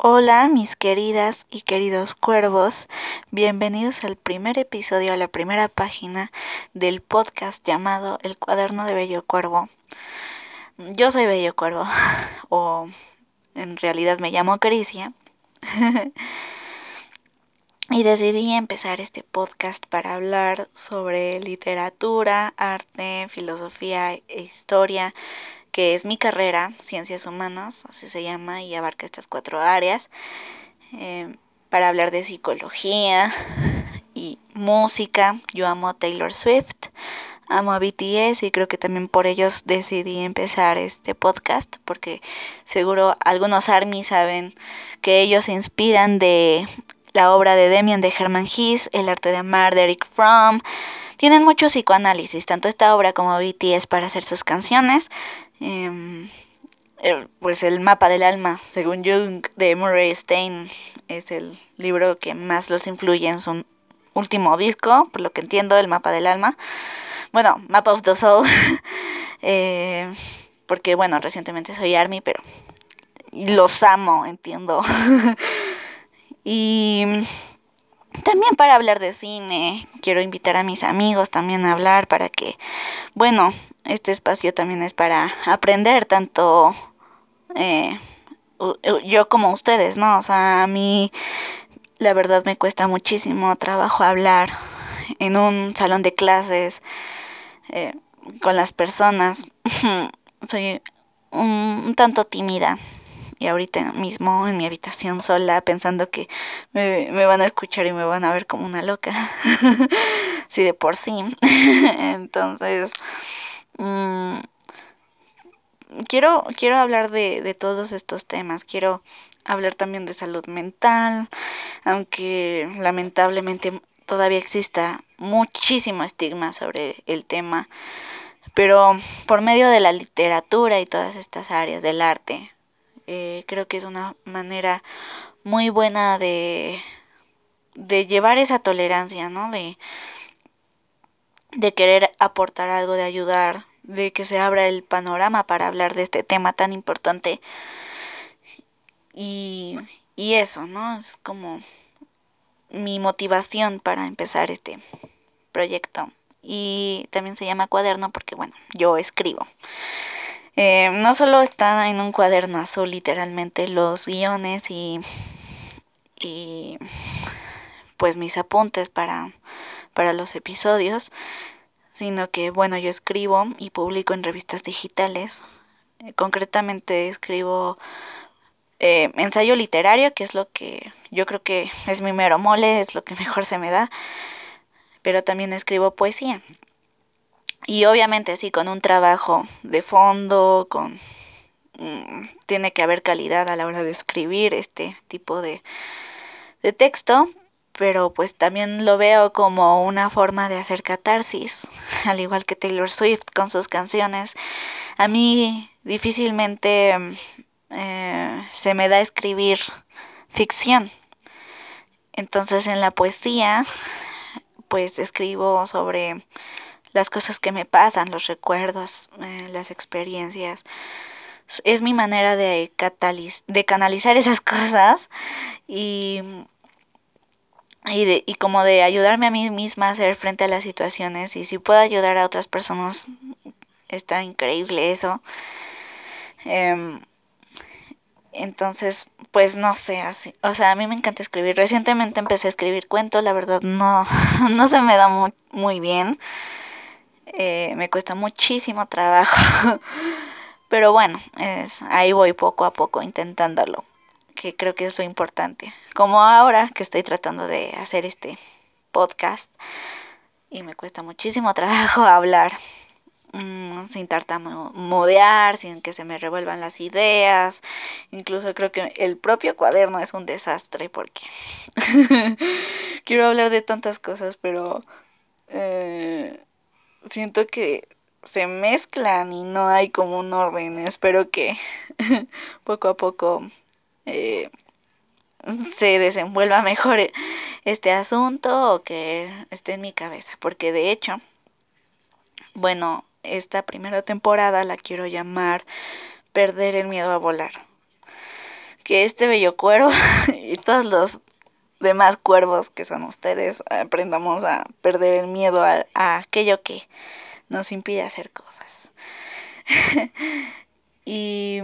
Hola mis queridas y queridos cuervos, bienvenidos al primer episodio, a la primera página del podcast llamado El cuaderno de Bello Cuervo. Yo soy Bello Cuervo, o en realidad me llamo Caricia, y decidí empezar este podcast para hablar sobre literatura, arte, filosofía e historia que es mi carrera, Ciencias Humanas, así se llama, y abarca estas cuatro áreas, eh, para hablar de psicología y música. Yo amo a Taylor Swift, amo a BTS y creo que también por ellos decidí empezar este podcast, porque seguro algunos ARMY saben que ellos se inspiran de la obra de Demian de Herman Hesse, El arte de amar de Eric Fromm. Tienen mucho psicoanálisis, tanto esta obra como BTS para hacer sus canciones. Em, pues el mapa del alma, según Jung, de Murray Stein, es el libro que más los influye en su último disco, por lo que entiendo, el mapa del alma. Bueno, Map of the Soul, eh, porque bueno, recientemente soy Army, pero los amo, entiendo. y también para hablar de cine, quiero invitar a mis amigos también a hablar para que, bueno, este espacio también es para aprender tanto eh, yo como ustedes, ¿no? O sea, a mí la verdad me cuesta muchísimo trabajo hablar en un salón de clases eh, con las personas. Soy un, un tanto tímida y ahorita mismo en mi habitación sola pensando que me, me, van a escuchar y me van a ver como una loca. sí, de por sí. Entonces, mmm, quiero, quiero hablar de, de todos estos temas. Quiero hablar también de salud mental, aunque lamentablemente todavía exista muchísimo estigma sobre el tema, pero por medio de la literatura y todas estas áreas del arte, eh, creo que es una manera muy buena de, de llevar esa tolerancia, ¿no? De, de querer aportar algo, de ayudar, de que se abra el panorama para hablar de este tema tan importante. Y, y eso, ¿no? Es como mi motivación para empezar este proyecto. Y también se llama cuaderno porque, bueno, yo escribo. Eh, no solo está en un cuaderno azul literalmente los guiones y, y pues mis apuntes para, para los episodios, sino que bueno, yo escribo y publico en revistas digitales. Eh, concretamente escribo eh, ensayo literario, que es lo que yo creo que es mi mero mole, es lo que mejor se me da, pero también escribo poesía. Y obviamente sí, con un trabajo de fondo, con mmm, tiene que haber calidad a la hora de escribir este tipo de, de texto, pero pues también lo veo como una forma de hacer catarsis, al igual que Taylor Swift con sus canciones. A mí difícilmente eh, se me da escribir ficción. Entonces en la poesía, pues escribo sobre las cosas que me pasan, los recuerdos, eh, las experiencias. Es mi manera de, de canalizar esas cosas y, y, de, y como de ayudarme a mí misma a hacer frente a las situaciones y si puedo ayudar a otras personas, está increíble eso. Eh, entonces, pues no sé, así, o sea, a mí me encanta escribir. Recientemente empecé a escribir cuentos, la verdad no, no se me da muy, muy bien. Eh, me cuesta muchísimo trabajo. Pero bueno, es, ahí voy poco a poco intentándolo, que creo que es lo importante. Como ahora que estoy tratando de hacer este podcast y me cuesta muchísimo trabajo hablar mmm, sin tartamudear, sin que se me revuelvan las ideas. Incluso creo que el propio cuaderno es un desastre porque quiero hablar de tantas cosas, pero eh, siento que se mezclan y no hay como un orden. Espero que poco a poco eh, se desenvuelva mejor este asunto o que esté en mi cabeza, porque de hecho, bueno, esta primera temporada la quiero llamar Perder el miedo a volar. que este bello cuervo y todos los demás cuervos que son ustedes aprendamos a perder el miedo a, aquello que nos impide hacer cosas. y,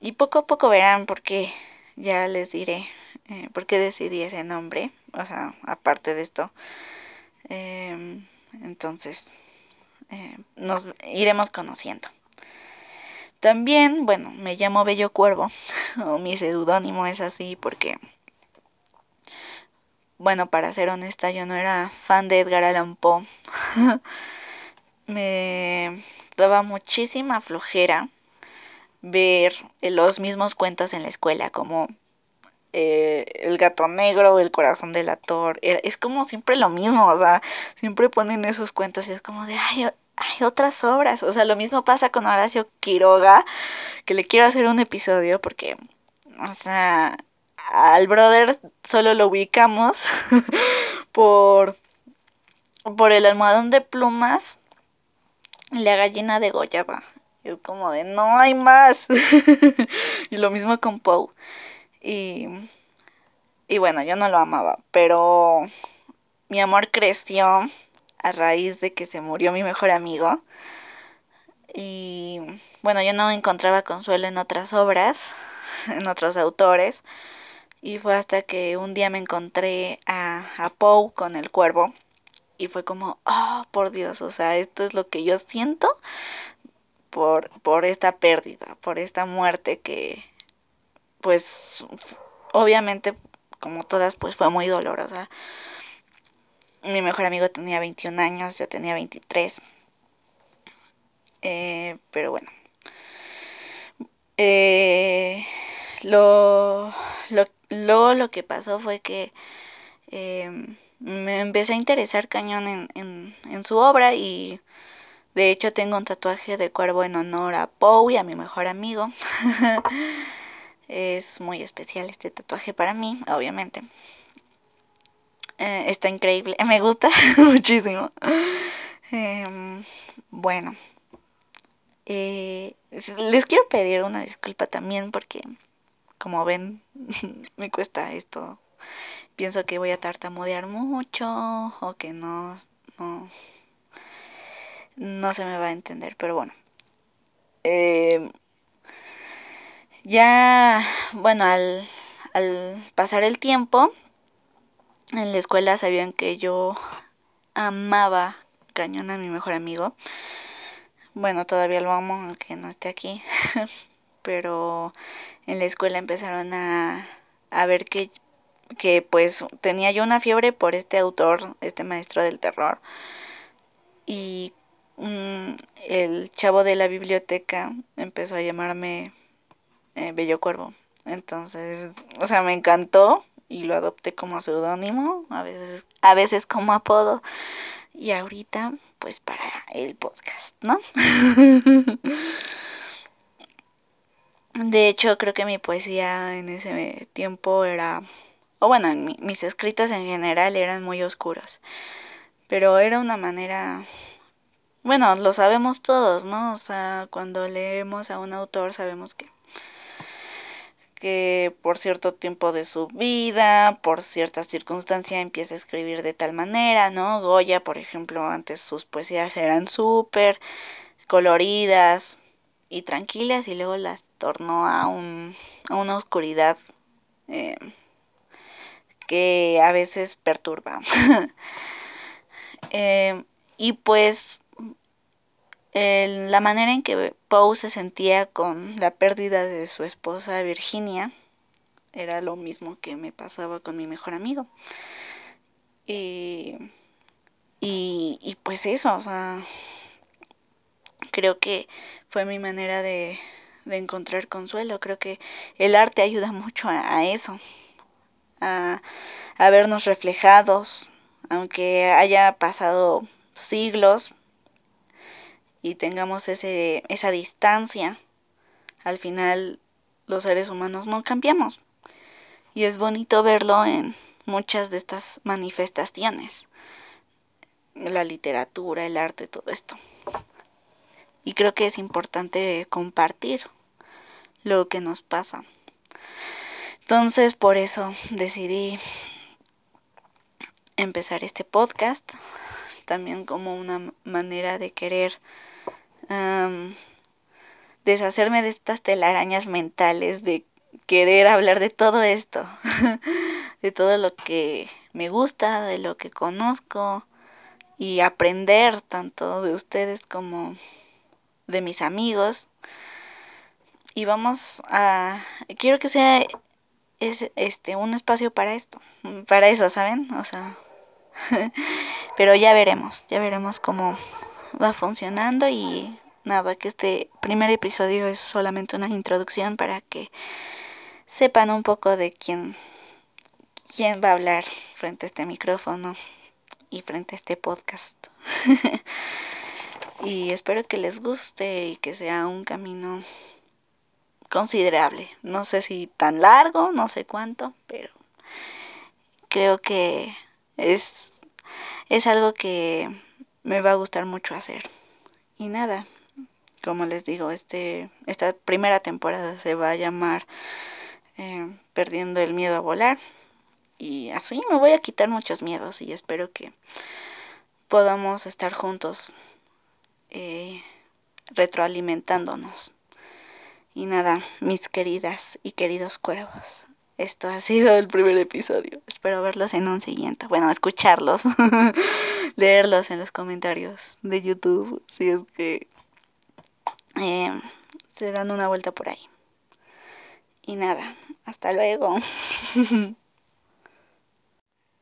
y poco a poco verán por qué, ya les diré eh, por qué decidí ese nombre, o sea, aparte de esto. Eh, entonces, eh, nos iremos conociendo. También, bueno, me llamo Bello Cuervo, o mi seudónimo es así porque, bueno, para ser honesta, yo no era fan de Edgar Allan Poe. me daba muchísima flojera ver los mismos cuentos en la escuela, como eh, el gato negro, el corazón del ator, es como siempre lo mismo, o sea, siempre ponen esos cuentos y es como de, ay, hay otras obras. O sea, lo mismo pasa con Horacio Quiroga, que le quiero hacer un episodio porque, o sea, al brother solo lo ubicamos por, por el almohadón de plumas y la gallina de Goyaba. Es como de, no hay más. y lo mismo con Poe. Y, y bueno, yo no lo amaba, pero mi amor creció a raíz de que se murió mi mejor amigo. Y bueno, yo no encontraba consuelo en otras obras, en otros autores. Y fue hasta que un día me encontré a, a Poe con el cuervo. Y fue como, oh, por Dios, o sea, esto es lo que yo siento por, por esta pérdida, por esta muerte que, pues, obviamente, como todas, pues fue muy dolorosa mi mejor amigo tenía 21 años, yo tenía 23. Eh, pero bueno. Eh, lo, lo, luego lo que pasó fue que em, me empecé a interesar cañón en, en, en, su obra y de hecho tengo un tatuaje de cuervo en honor a Poe y a mi mejor amigo. es muy especial este tatuaje para mí, obviamente. Eh, está increíble, me gusta muchísimo. Em, bueno, eh, les quiero pedir una disculpa también porque, como ven, me cuesta esto. Pienso que voy a tartamudear mucho o que no, no, no se me va a entender, pero bueno. Eh, ya, bueno, al, al pasar el tiempo, en la escuela sabían que yo amaba cañón a mi mejor amigo. Bueno, todavía lo amo, aunque no esté aquí. Pero en la escuela empezaron a, a ver que, que pues tenía yo una fiebre por este autor, este maestro del terror. Y mm, el chavo de la biblioteca empezó a llamarme eh, Bello Cuervo. Entonces, o sea, me encantó y lo adopté como seudónimo, a veces, a veces como apodo y ahorita pues para el podcast, ¿no? De hecho, creo que mi poesía en ese tiempo era, o bueno, en mis escritos en general eran muy oscuros, pero era una manera, bueno, lo sabemos todos, ¿no? O sea, cuando leemos a un autor sabemos que que por cierto tiempo de su vida, por cierta circunstancia empieza a escribir de tal manera, ¿no? Goya, por ejemplo, antes sus poesías eran súper coloridas y tranquilas y luego las tornó a, un, a una oscuridad eh, que a veces perturba. eh, y pues la manera en que Poe se sentía con la pérdida de su esposa Virginia era lo mismo que me pasaba con mi mejor amigo. Y, y, y pues eso, o sea, creo que fue mi manera de, de encontrar consuelo. Creo que el arte ayuda mucho a, eso, a, a vernos reflejados, aunque haya pasado siglos, y tengamos ese, esa distancia, al final los seres humanos no cambiamos. Y es bonito verlo en muchas de estas manifestaciones, la literatura, el arte, todo esto. Y creo que es importante compartir lo que nos pasa. Entonces por eso decidí empezar este podcast, también como una manera de querer deshacerme de estas telarañas mentales, de querer hablar de todo esto, de todo lo que me gusta, de lo que conozco y aprender tanto de ustedes como de mis amigos. Y vamos a, quiero que sea este un espacio para esto, para eso, ¿saben? O sea, pero ya veremos, ya veremos cómo va funcionando y nada, que este primer episodio es solamente una introducción para que sepan un poco de quién, quién va a hablar frente a este micrófono y frente a este podcast. y espero que les guste y que sea un camino considerable. No sé si tan largo, no sé cuánto, pero creo que es, es algo que me va a gustar mucho hacer. Y nada, como les digo, este, esta primera temporada se va a llamar eh, Perdiendo el miedo a volar. Y así me voy a quitar muchos miedos y espero que podamos estar juntos eh, retroalimentándonos. Y nada, mis queridas y queridos cuervos, esto ha sido el primer episodio. Espero verlos en un siguiente. Bueno, escucharlos, leerlos en los comentarios de YouTube, si es que eh, se dan una vuelta por ahí. Y nada, hasta luego.